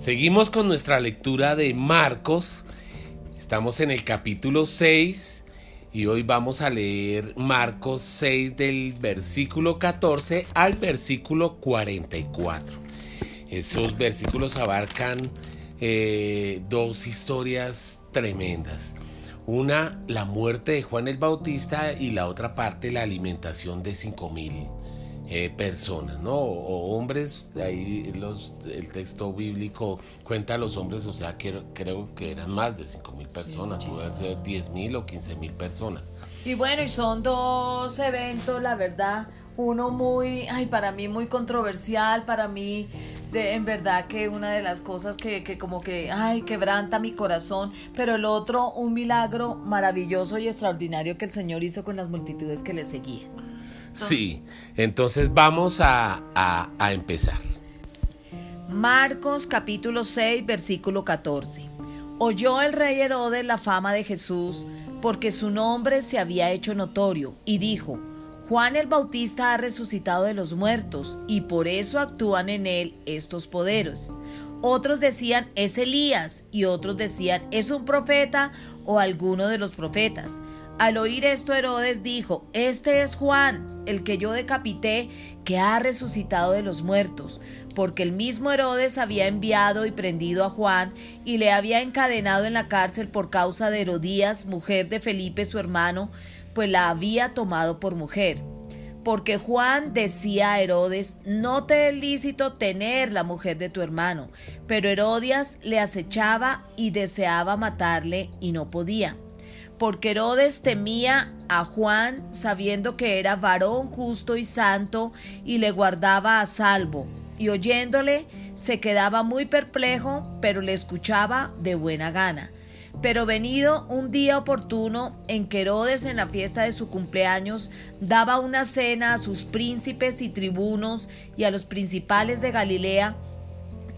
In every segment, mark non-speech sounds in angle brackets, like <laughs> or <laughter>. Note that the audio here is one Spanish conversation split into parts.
Seguimos con nuestra lectura de Marcos. Estamos en el capítulo 6 y hoy vamos a leer Marcos 6 del versículo 14 al versículo 44. Esos versículos abarcan eh, dos historias tremendas. Una, la muerte de Juan el Bautista y la otra parte, la alimentación de cinco mil eh, personas, ¿no? O, hombres, ahí los, el texto bíblico cuenta a los hombres, o sea, que, creo que eran más de 5 mil personas, pudo haber sido 10 mil o 15 mil personas. Y bueno, y son dos eventos, la verdad, uno muy, ay, para mí muy controversial, para mí de, en verdad que una de las cosas que, que, como que, ay, quebranta mi corazón, pero el otro, un milagro maravilloso y extraordinario que el Señor hizo con las multitudes que le seguían. Sí, entonces vamos a, a, empezar. Marcos capítulo 6, versículo 14. Oyó el rey Herodes la fama de Jesús porque su nombre se había hecho notorio y dijo, Juan el Bautista ha resucitado de los muertos y por eso actúan en él estos poderes. Otros decían es Elías y otros decían es un profeta o alguno de los profetas. Al oír esto Herodes dijo, Este es Juan, el que yo decapité, que ha resucitado de los muertos, porque el mismo Herodes había enviado y prendido a Juan y le había encadenado en la cárcel por causa de Herodías, mujer de Felipe su hermano, pues la había tomado por mujer. Porque Juan decía a Herodes, no te es lícito tener la mujer de tu hermano, pero Herodias le acechaba y deseaba matarle y no podía porque Herodes temía a Juan sabiendo que era varón justo y santo y le guardaba a salvo, y oyéndole se quedaba muy perplejo, pero le escuchaba de buena gana. Pero venido un día oportuno en que Herodes en la fiesta de su cumpleaños daba una cena a sus príncipes y tribunos y a los principales de Galilea,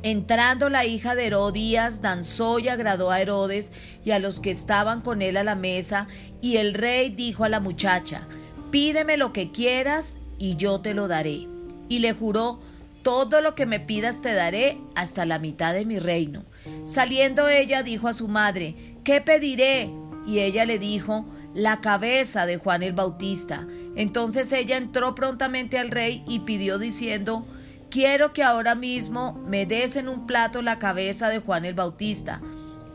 Entrando la hija de Herodías, danzó y agradó a Herodes y a los que estaban con él a la mesa, y el rey dijo a la muchacha, Pídeme lo que quieras y yo te lo daré. Y le juró, Todo lo que me pidas te daré hasta la mitad de mi reino. Saliendo ella dijo a su madre, ¿qué pediré? Y ella le dijo, la cabeza de Juan el Bautista. Entonces ella entró prontamente al rey y pidió diciendo, quiero que ahora mismo me des en un plato la cabeza de Juan el Bautista.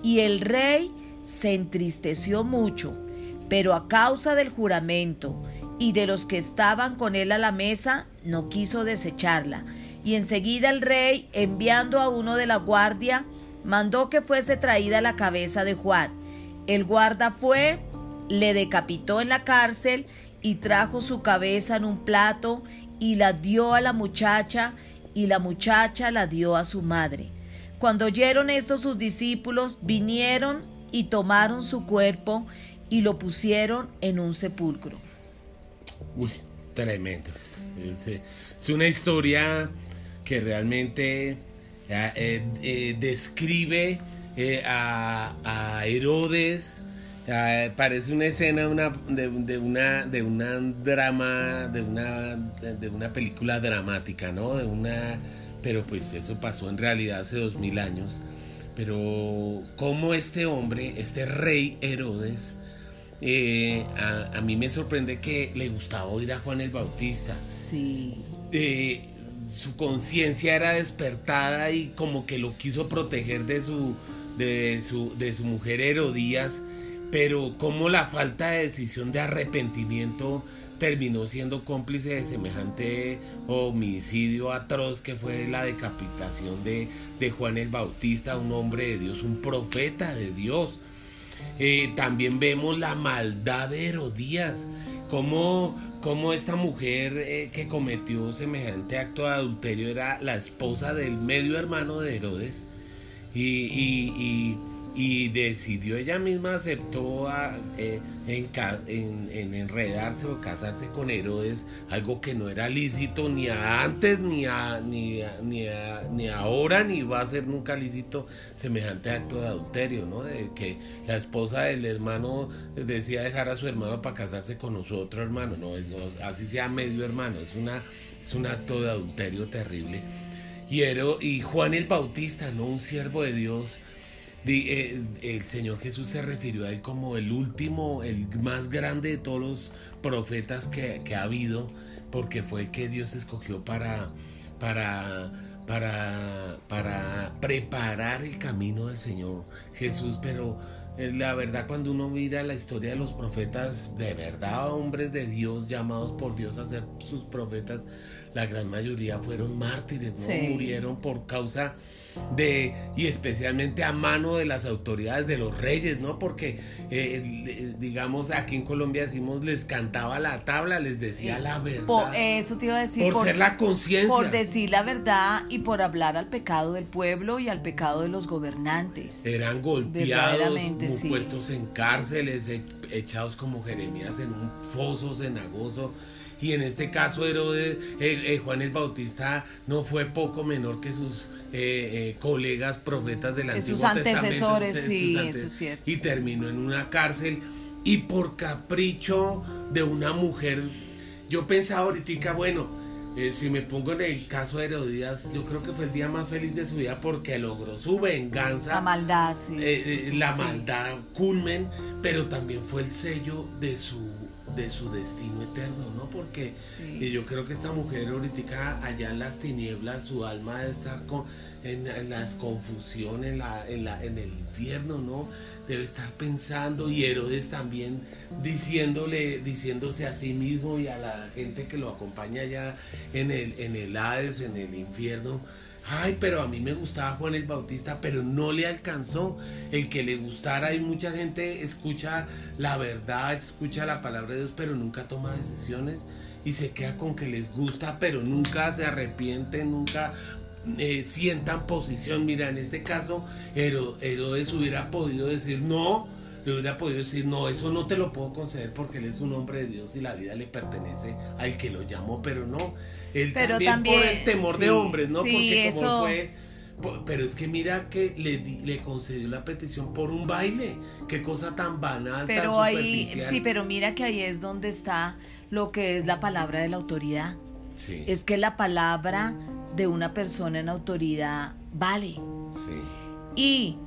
Y el rey se entristeció mucho, pero a causa del juramento y de los que estaban con él a la mesa, no quiso desecharla. Y enseguida el rey, enviando a uno de la guardia, mandó que fuese traída la cabeza de Juan. El guarda fue, le decapitó en la cárcel y trajo su cabeza en un plato y la dio a la muchacha y la muchacha la dio a su madre. Cuando oyeron esto sus discípulos, vinieron y tomaron su cuerpo y lo pusieron en un sepulcro. Uy, tremendo. Es, una historia que realmente eh, eh, describe eh, a, a Herodes, parece una escena una, de, una de una drama de una de, una película dramática no de una pero pues eso pasó en realidad hace dos mil años. Pero como este hombre este rey Herodes eh, a, mí me sorprende que le gustaba oír a Juan el Bautista. Sí. Eh, su conciencia era despertada y como que lo quiso proteger de su de su de su mujer Herodías pero como la falta de decisión de arrepentimiento terminó siendo cómplice de semejante homicidio atroz que fue la decapitación de, Juan el Bautista, un hombre de Dios, un profeta de Dios. Eh, también vemos la maldad de Herodías, como, como esta mujer eh, que cometió semejante acto de adulterio era la esposa del medio hermano de Herodes. y decidió ella misma aceptó eh, en, enredarse o casarse con Herodes algo que no era lícito ni antes ni ni, ni, ahora ni va a ser nunca lícito semejante acto de adulterio no de que la esposa del hermano decía dejar a su hermano para casarse con otro hermano no, así sea medio hermano es una es un acto de adulterio terrible Y, y Juan el Bautista, ¿no? Un siervo de Dios. Eh, el Señor Jesús se refirió a él como el último, el más grande de todos los profetas que, que ha habido, porque fue el que Dios escogió para, para para, para preparar el camino del Señor Jesús, pero eh, la verdad cuando uno mira la historia de los profetas, de verdad hombres de Dios llamados por Dios a ser sus profetas, la gran mayoría fueron mártires, ¿no? Murieron por causa de, y especialmente a mano de las autoridades, de los reyes, ¿no? Porque, eh, digamos, aquí en Colombia decimos, les cantaba la tabla, les decía la verdad. Por, eso te iba a decir. Por, ser la conciencia. Por decir la verdad y por hablar al pecado del pueblo y al pecado de los gobernantes. Eran golpeados, puestos en cárceles, e, echados como Jeremías en un foso cenagoso y en este caso Herodes, eh, eh, Juan el Bautista no fue poco menor que sus eh, colegas profetas del Antiguo sus antecesores, sí, eso es cierto. Y terminó en una cárcel y por capricho de una mujer, yo pensaba ahorita, bueno, si me pongo en el caso de Herodías, yo creo que fue el día más feliz de su vida porque logró su venganza. La maldad, sí. la maldad culmen, pero también fue el sello de su de su destino eterno, ¿no? Porque yo creo que esta mujer ahorita allá en las tinieblas, su alma debe estar con, en, las confusiones, en, la, en, la, en el infierno, ¿no? Debe estar pensando y Herodes también diciéndole, diciéndose a sí mismo y a la gente que lo acompaña allá en el, en el Hades, en el infierno, Ay, pero a mí me gustaba Juan el Bautista, pero no le alcanzó. El que le gustara, hay mucha gente escucha la verdad, escucha la palabra de Dios, pero nunca toma decisiones y se queda con que les gusta, pero nunca se arrepiente, nunca eh, sientan posición. Mira, en este caso, Herodes hubiera podido decir no, le hubiera podido decir, no, eso no te lo puedo conceder porque él es un hombre de Dios y la vida le pertenece al que lo llamó, pero no, él pero también, por el temor de hombres, ¿no? Porque como fue... Pero es que mira que le, le concedió la petición por un baile. Qué cosa tan banal, pero tan ahí, Sí, pero mira que ahí es donde está lo que es la palabra de la autoridad. Sí. Es que la palabra de una persona en autoridad vale. Sí. Y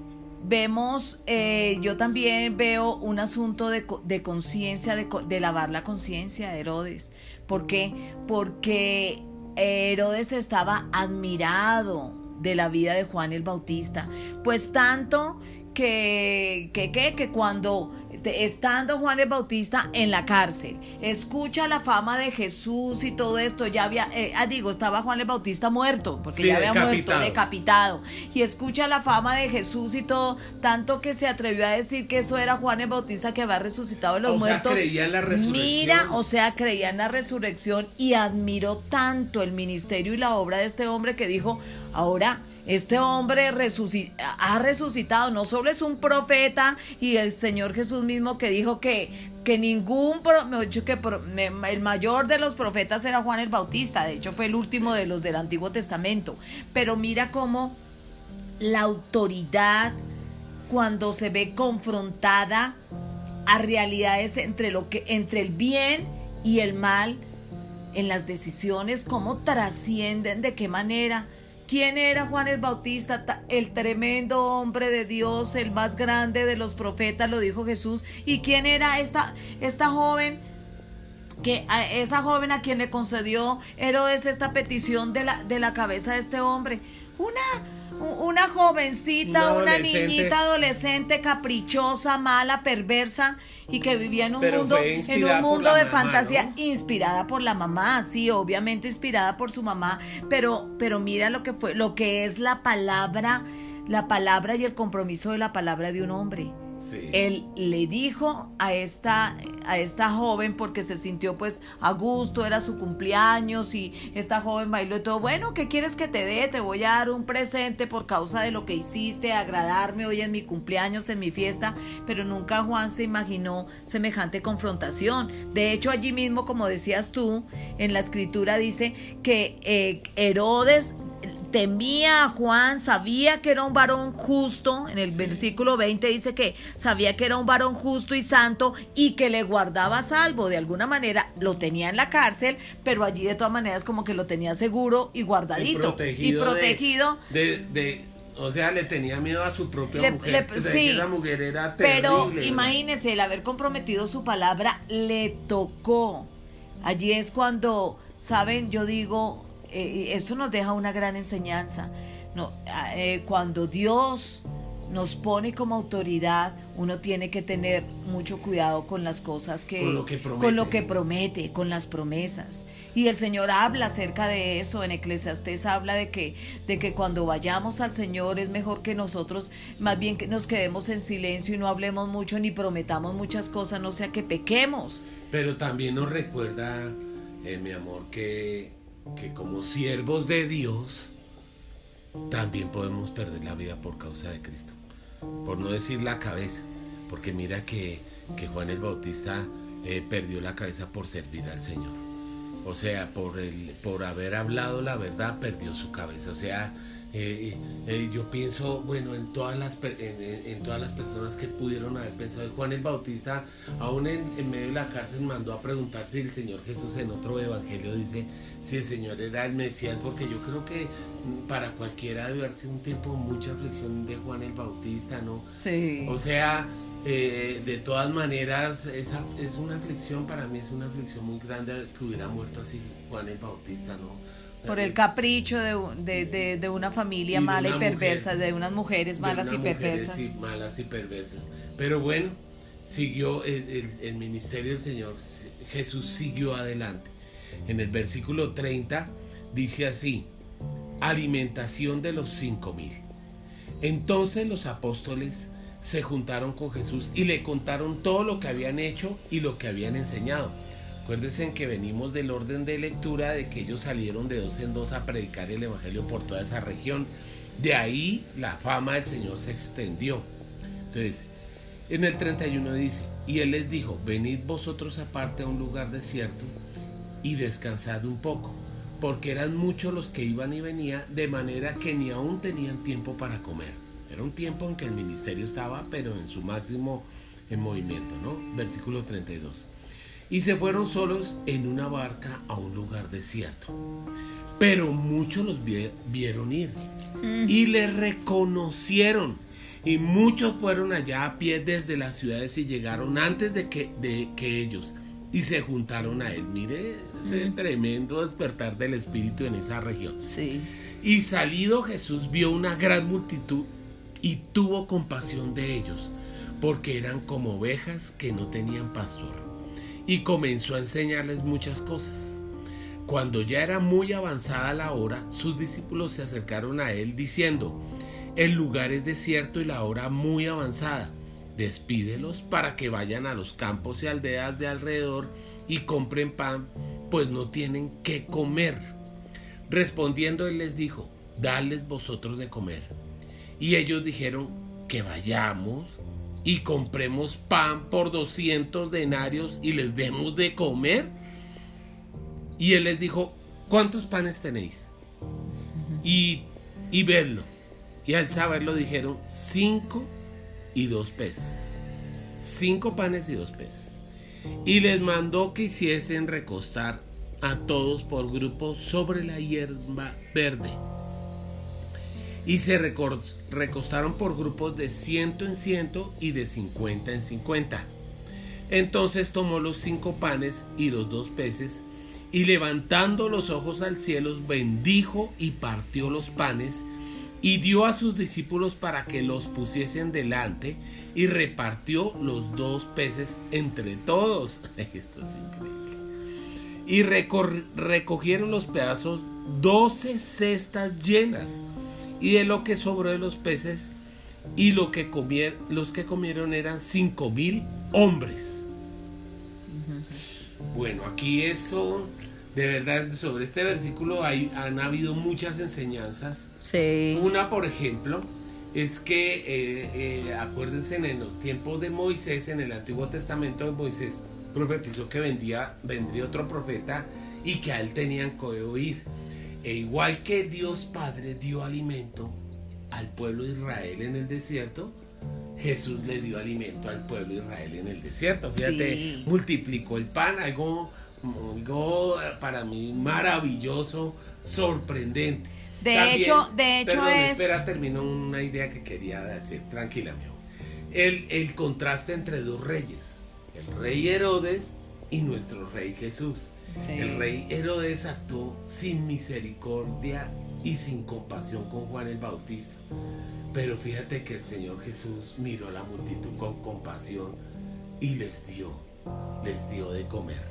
vemos, eh, yo también veo un asunto de, de conciencia, de, de lavar la conciencia de Herodes. ¿Por qué? Porque Herodes estaba admirado de la vida de Juan el Bautista, pues tanto que, que, que, que cuando estando Juan el Bautista en la cárcel, escucha la fama de Jesús y todo esto, ya había, eh, ah, digo, estaba Juan el Bautista muerto, porque ya había muerto, decapitado, y escucha la fama de Jesús y todo, tanto que se atrevió a decir que eso era Juan el Bautista que había resucitado de los muertos. creía en la resurrección. Mira, o sea, creía en la resurrección y admiró tanto el ministerio y la obra de este hombre que dijo, ahora este hombre ha resucitado, no solo es un profeta y el Señor Jesús mismo que dijo que, que ningún, que el mayor de los profetas era Juan el Bautista, de hecho fue el último de los del Antiguo Testamento, pero mira cómo la autoridad cuando se ve confrontada a realidades entre lo que entre el bien y el mal en las decisiones, cómo trascienden, de qué manera ¿Quién era Juan el Bautista? El tremendo hombre de Dios, el más grande de los profetas, lo dijo Jesús. ¿Y quién era esta, esta joven? Que esa joven a quien le concedió Herodes esta petición de la, de la cabeza de este hombre. Una, una jovencita, una, una niñita adolescente, caprichosa, mala, perversa y que vivía en un mundo, en un mundo de fantasía inspirada por la mamá, sí, obviamente inspirada por su mamá, pero, pero mira lo que fue, lo que es la palabra, la palabra y el compromiso de la palabra de un hombre. Él le dijo a esta, a esta joven porque se sintió pues a gusto, era su cumpleaños y esta joven bailó y todo, bueno, ¿qué quieres que te dé? Te voy a dar un presente por causa de lo que hiciste, agradarme hoy en mi cumpleaños, en mi fiesta, pero nunca Juan se imaginó semejante confrontación. De hecho, allí mismo, como decías tú, en la escritura dice que eh, Herodes temía a Juan, sabía que era un varón justo, en el versículo 20 dice que sabía que era un varón justo y santo y que le guardaba salvo, de alguna manera lo tenía en la cárcel, pero allí de todas maneras como que lo tenía seguro y guardadito. Y protegido. Y protegido de, o sea, le tenía miedo a su propia mujer. sí, mujer era terrible. Pero imagínese, el haber comprometido su palabra le tocó. Allí es cuando, saben, yo digo, eh, eso nos deja una gran enseñanza. No, eh, cuando Dios nos pone como autoridad, uno tiene que tener mucho cuidado con las cosas que con lo que promete, con, lo que promete, con las promesas. Y el Señor habla acerca de eso en Eclesiastés habla de que de que cuando vayamos al Señor es mejor que nosotros más bien que nos quedemos en silencio y no hablemos mucho ni prometamos muchas cosas, no sea que pequemos. Pero también nos recuerda eh, mi amor que que como siervos de Dios también podemos perder la vida por causa de Cristo. Por no decir la cabeza, porque mira que, Juan el Bautista eh, perdió la cabeza por servir al Señor. O sea, por, el, por haber hablado la verdad, perdió su cabeza. O sea, eh, eh, yo pienso, bueno, en todas, las, en, todas las personas que pudieron haber pensado. Juan el Bautista, aún en, medio de la cárcel, mandó a preguntar si el Señor Jesús en otro evangelio dice si el Señor era el Mesías, porque yo creo que para cualquiera debe haber sido un tiempo mucha aflicción de Juan el Bautista, ¿no? Sí. O sea, eh, de todas maneras, esa es una aflicción, para mí es una aflicción muy grande que hubiera muerto así Juan el Bautista, ¿no? Por el capricho de, una familia mala y perversa, de unas mujeres malas y perversas. Malas y perversas. Pero bueno, siguió el, ministerio del Señor, Jesús siguió adelante. En el versículo 30 dice así, alimentación de los cinco mil. Entonces los apóstoles se juntaron con Jesús y le contaron todo lo que habían hecho y lo que habían enseñado. Acuérdense que venimos del orden de lectura de que ellos salieron de dos en dos a predicar el Evangelio por toda esa región. De ahí la fama del Señor se extendió. Entonces, en el 31 dice, y Él les dijo, venid vosotros aparte a un lugar desierto y descansad un poco, porque eran muchos los que iban y venían, de manera que ni aún tenían tiempo para comer. Era un tiempo en que el ministerio estaba, pero en su máximo en movimiento, ¿no? Versículo 32 y se fueron solos en una barca a un lugar desierto. Pero muchos los vieron ir y le reconocieron. Y muchos fueron allá a pie desde las ciudades y llegaron antes de que, de que ellos y se juntaron a él. Mire ese tremendo despertar del espíritu en esa región. Sí. Y salido Jesús vio una gran multitud y tuvo compasión de ellos, porque eran como ovejas que no tenían pastor y comenzó a enseñarles muchas cosas. Cuando ya era muy avanzada la hora, sus discípulos se acercaron a él diciendo, el lugar es desierto y la hora muy avanzada. Despídelos para que vayan a los campos y aldeas de alrededor y compren pan, pues no tienen qué comer. Respondiendo él les dijo, dadles vosotros de comer. Y ellos dijeron, que vayamos y compremos pan por 200 denarios y les demos de comer? Y él les dijo, ¿cuántos panes tenéis? Y, y verlo. Y al saberlo dijeron, cinco y dos peces. Cinco panes y dos peces. Y les mandó que hiciesen recostar a todos por grupos sobre la hierba verde y se recostaron por grupos de ciento en ciento y de cincuenta en cincuenta. Entonces tomó los cinco panes y los dos peces, y levantando los ojos al cielo, bendijo y partió los panes, y dio a sus discípulos para que los pusiesen delante, y repartió los dos peces entre todos. <laughs> Esto es increíble. Y recogieron los pedazos doce cestas llenas y de lo que sobró de los peces y lo que comieron, los que comieron eran cinco mil hombres. Bueno, aquí esto, de verdad, sobre este versículo hay, han habido muchas enseñanzas. Sí. Una, por ejemplo, es que, eh, eh, acuérdense, en los tiempos de Moisés, en el Antiguo Testamento de Moisés, profetizó que vendría, vendría otro profeta y que a él tenían que oír. E igual que Dios Padre dio alimento al pueblo de Israel en el desierto, Jesús le dio alimento al pueblo de Israel en el desierto. Fíjate, multiplicó el pan, algo, algo para mí maravilloso, sorprendente. De hecho, de hecho es. Espera, termino una idea que quería decir. Tranquila, mi amor. El, el contraste entre dos reyes, el rey Herodes y nuestro rey Jesús. El rey Herodes actuó sin misericordia y sin compasión con Juan el Bautista. Pero fíjate que el Señor Jesús miró a la multitud con compasión y les dio, les dio de comer.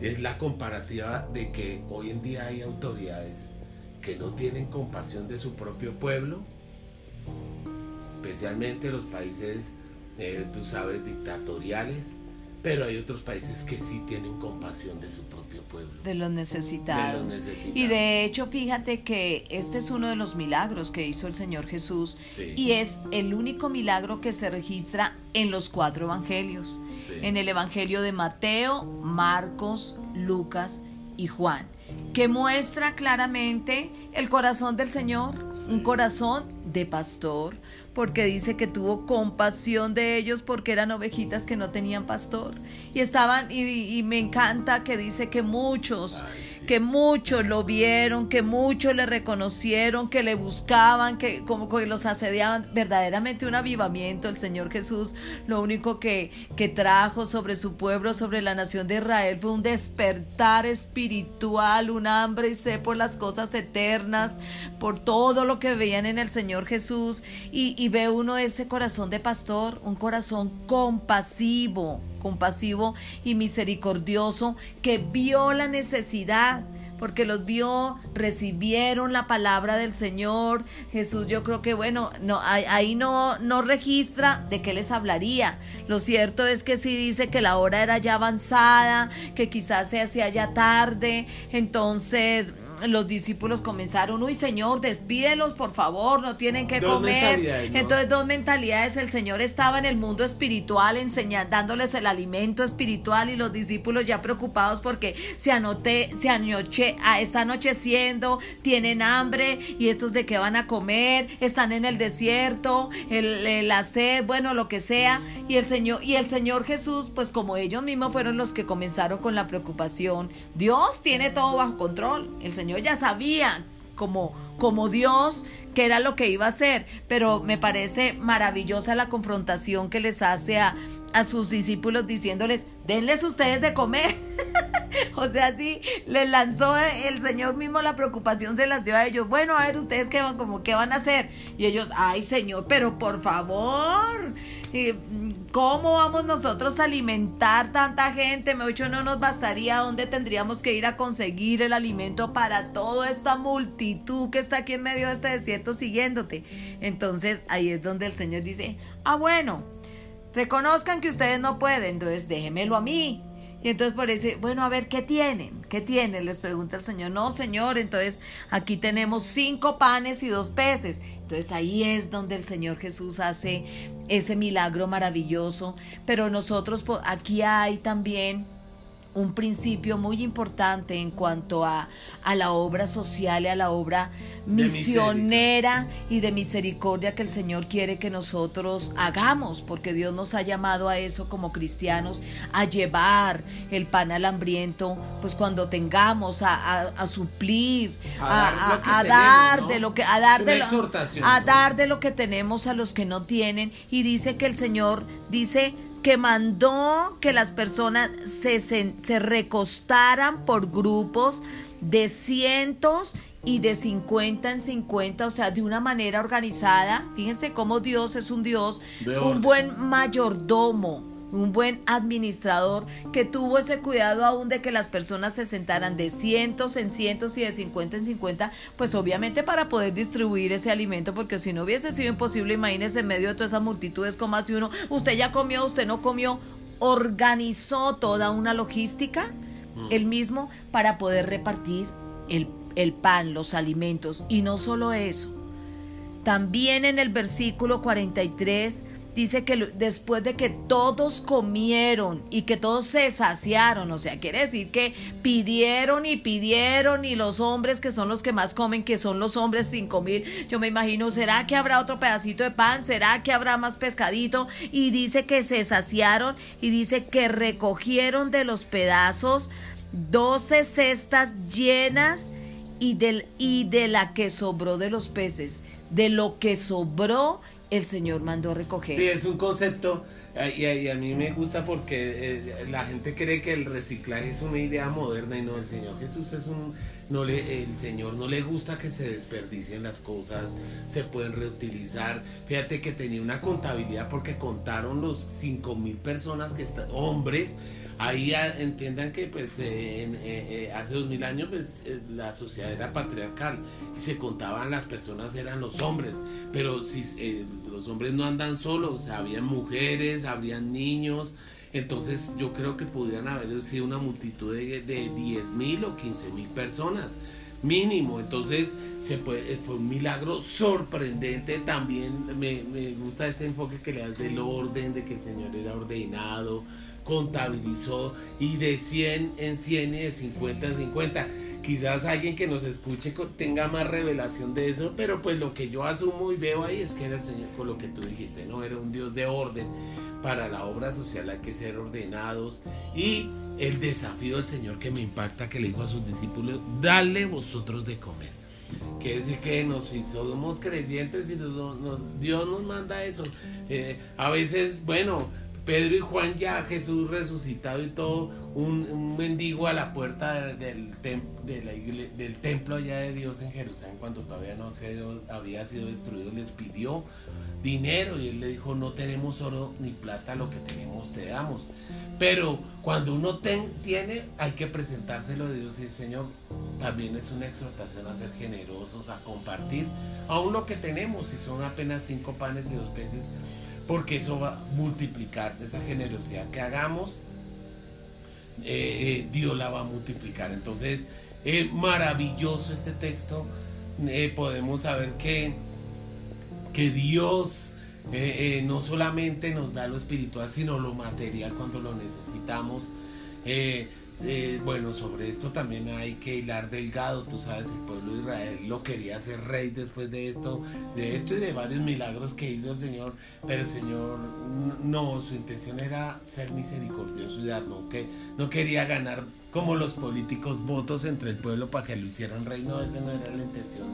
Es la comparativa de que hoy en día hay autoridades que no tienen compasión de su propio pueblo, especialmente los países, eh, tú sabes, dictatoriales, pero hay otros países que sí tienen compasión de su propio pueblo. De los necesitados. Y de hecho, fíjate que este es uno de los milagros que hizo el Señor Jesús. Y es el único milagro que se registra en los cuatro evangelios. En el evangelio de Mateo, Marcos, Lucas y Juan. Que muestra claramente el corazón del Señor. Un corazón de pastor porque dice que tuvo compasión de ellos porque eran ovejitas que no tenían pastor. Y estaban, y, me encanta que dice que muchos que muchos lo vieron, que muchos le reconocieron, que le buscaban, que como que los asediaban. Verdaderamente un avivamiento. El Señor Jesús lo único que, que trajo sobre su pueblo, sobre la nación de Israel, fue un despertar espiritual, un hambre y sed por las cosas eternas, por todo lo que veían en el Señor Jesús. Y, y ve uno ese corazón de pastor, un corazón compasivo compasivo y misericordioso que vio la necesidad porque los vio, recibieron la palabra del Señor. Jesús, yo creo que bueno, no ahí no no registra de qué les hablaría. Lo cierto es que sí dice que la hora era ya avanzada, que quizás se hacía ya tarde, entonces los discípulos comenzaron, uy Señor, despídelos por favor, no tienen que comer. Entonces dos mentalidades, el Señor estaba en el mundo espiritual enseñando, dándoles el alimento espiritual y los discípulos ya preocupados porque se anoté, se anoche, ah, está anocheciendo, tienen hambre y estos de qué van a comer, están en el desierto, el, la sed, bueno, lo que sea. Y el Señor, y el Señor Jesús, pues como ellos mismos fueron los que comenzaron con la preocupación, Dios tiene todo bajo control. El Señor ya sabía como, como Dios que era lo que iba a hacer, pero me parece maravillosa la confrontación que les hace a, a sus discípulos diciéndoles, denles ustedes de comer. <laughs> o sea, sí, les lanzó el Señor mismo la preocupación, se las dio a ellos. Bueno, a ver, ustedes qué van, como, ¿qué van a hacer? Y ellos, ay Señor, pero por favor, ¿cómo vamos nosotros a alimentar tanta gente? Me dicho, no nos bastaría, ¿dónde tendríamos que ir a conseguir el alimento para toda esta multitud que está aquí en medio de este desierto siguiéndote? Entonces ahí es donde el Señor dice, ah, bueno, reconozcan que ustedes no pueden, entonces déjenmelo a mí. Y entonces por eso, bueno, a ver, ¿qué tienen? ¿Qué tienen? Les pregunta el Señor. No, Señor, entonces aquí tenemos cinco panes y dos peces. Entonces ahí es donde el Señor Jesús hace ese milagro maravilloso. Pero nosotros aquí hay también un principio muy importante en cuanto a, a la obra social y a la obra misionera y de misericordia que el Señor quiere que nosotros hagamos, porque Dios nos ha llamado a eso como cristianos, a llevar el pan al hambriento, pues cuando tengamos a, a, suplir, a, dar, de lo que, a dar de lo, a dar de lo que tenemos a los que no tienen, y dice que el Señor dice que mandó que las personas se, se, recostaran por grupos de cientos y de 50 en 50, o sea, de una manera organizada. Fíjense cómo Dios es un Dios, un buen mayordomo, un buen administrador que tuvo ese cuidado aún de que las personas se sentaran de cientos en cientos y de 50 en 50, pues obviamente para poder distribuir ese alimento, porque si no hubiese sido imposible, imagínese en medio de todas esas multitudes como así uno, usted ya comió, usted no comió, organizó toda una logística, mm. el mismo, para poder repartir el, el pan, los alimentos, y no solo eso, también en el versículo 43 dice que después de que todos comieron y que todos se saciaron, o sea, quiere decir que pidieron y pidieron y los hombres que son los que más comen, que son los hombres cinco mil, yo me imagino, ¿será que habrá otro pedacito de pan? ¿Será que habrá más pescadito? Y dice que se saciaron y dice que recogieron de los pedazos doce cestas llenas y, del, y de la que sobró de los peces. De lo que sobró el Señor mandó recoger. Sí, es un concepto y a, mí me gusta porque eh, la gente cree que el reciclaje es una idea moderna y no, el Señor Jesús es un... No le, el Señor no le gusta que se desperdicien las cosas, se pueden reutilizar. Fíjate que tenía una contabilidad porque contaron los cinco mil personas que están, hombres, ahí entiendan que pues eh, eh, eh, hace dos mil años pues la sociedad era patriarcal y se contaban las personas eran los hombres pero si los hombres no andan solos habían mujeres habrían niños entonces yo creo que pudieran haber sido una multitud de, de 10 mil o 15 mil personas mínimo. Entonces se puede, fue un milagro sorprendente. También me, me, gusta ese enfoque que le das del orden, de que el Señor era ordenado, contabilizó y de 100 en 100 y de 50 en 50. Quizás alguien que nos escuche tenga más revelación de eso, pero pues lo que yo asumo y veo ahí es que era el Señor con lo que tú dijiste, ¿no? Era un Dios de orden. Para la obra social hay que ser ordenados y el desafío del Señor que me impacta que le dijo a sus discípulos, dale vosotros de comer. Quiere decir que nos, si somos creyentes y Dios nos manda eso. Eh, a veces, bueno, Pedro y Juan ya, Jesús resucitado y todo, un, mendigo a la puerta del, del templo allá de Dios en Jerusalén cuando todavía no se había sido destruido, les pidió dinero y él le dijo, no tenemos oro ni plata, lo que tenemos te damos. Pero cuando uno tiene, hay que presentárselo a Dios y el Señor también es una exhortación a ser generosos, a compartir aún lo que tenemos, si son apenas cinco panes y dos peces porque eso va a multiplicarse, esa generosidad que hagamos, eh, eh, Dios la va a multiplicar. Entonces, es maravilloso este texto, eh, podemos saber que, que Dios no solamente nos da lo espiritual, sino lo material cuando lo necesitamos. Eh, bueno, sobre esto también hay que hilar delgado, tú sabes, el pueblo de Israel lo quería hacer rey después de esto, de esto y de varios milagros que hizo el Señor, pero el Señor no, su intención era ser misericordioso y no, que no quería ganar como los políticos votos entre el pueblo para que lo hicieran rey, no, esa no era la intención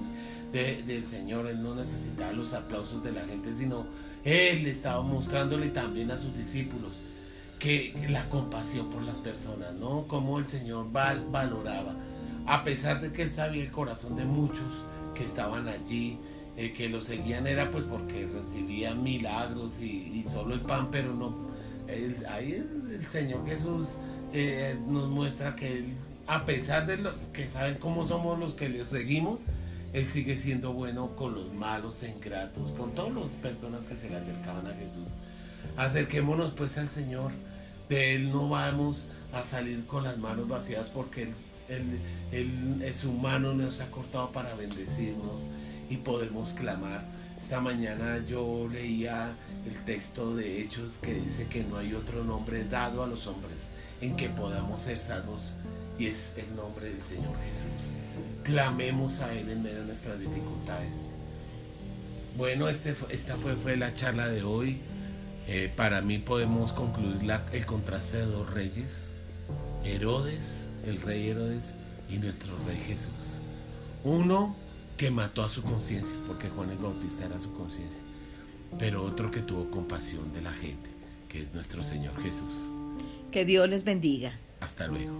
del Señor, Él no necesitaba los aplausos de la gente, sino Él estaba mostrándole también a sus discípulos que la compasión por las personas, ¿no? Como el Señor valoraba, a pesar de que él sabía el corazón de muchos que estaban allí, eh, que lo seguían era pues porque recibían milagros y, solo el pan, pero no, ahí el Señor Jesús eh, nos muestra que él, a pesar de lo que saben cómo somos los que le seguimos, él sigue siendo bueno con los malos ingratos, con todas las personas que se le acercaban a Jesús. Acerquémonos pues al Señor de Él no vamos a salir con las manos vacías porque Él, él, es humano, nos ha cortado para bendecirnos y podemos clamar. Esta mañana yo leía el texto de Hechos que dice que no hay otro nombre dado a los hombres en que podamos ser salvos y es el nombre del Señor Jesús. Clamemos a Él en medio de nuestras dificultades. Bueno, este, esta fue la charla de hoy. Eh, para mí podemos concluir el contraste de dos reyes, Herodes, el rey Herodes, y nuestro rey Jesús. Uno que mató a su conciencia, porque Juan el Bautista era su conciencia, pero otro que tuvo compasión de la gente, que es nuestro Señor Jesús. Que Dios les bendiga. Hasta luego.